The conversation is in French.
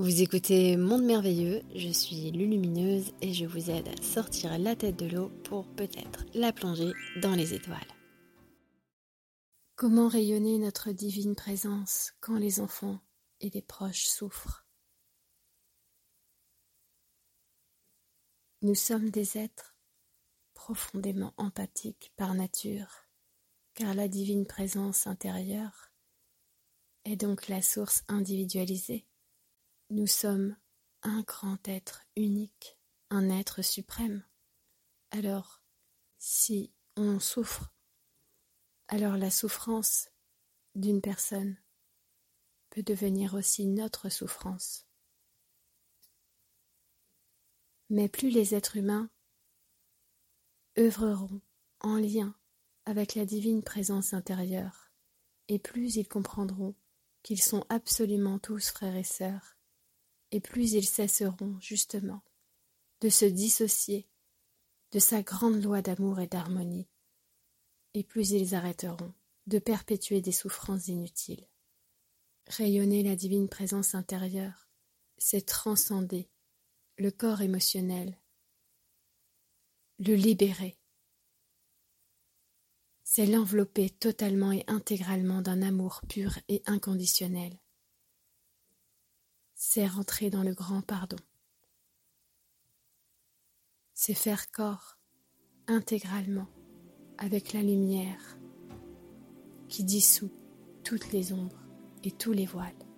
Vous écoutez Monde Merveilleux, je suis Lulumineuse et je vous aide à sortir la tête de l'eau pour peut-être la plonger dans les étoiles. Comment rayonner notre divine présence quand les enfants et les proches souffrent? Nous sommes des êtres profondément empathiques par nature, car la divine présence intérieure est donc la source individualisée nous sommes un grand être unique, un être suprême. Alors, si on souffre, alors la souffrance d'une personne peut devenir aussi notre souffrance. Mais plus les êtres humains œuvreront en lien avec la divine présence intérieure, et plus ils comprendront qu'ils sont absolument tous frères et sœurs, et plus ils cesseront justement de se dissocier de sa grande loi d'amour et d'harmonie, et plus ils arrêteront de perpétuer des souffrances inutiles. Rayonner la divine présence intérieure, c'est transcender le corps émotionnel, le libérer. C'est l'envelopper totalement et intégralement d'un amour pur et inconditionnel c'est rentrer dans le grand pardon. C'est faire corps intégralement avec la lumière qui dissout toutes les ombres et tous les voiles.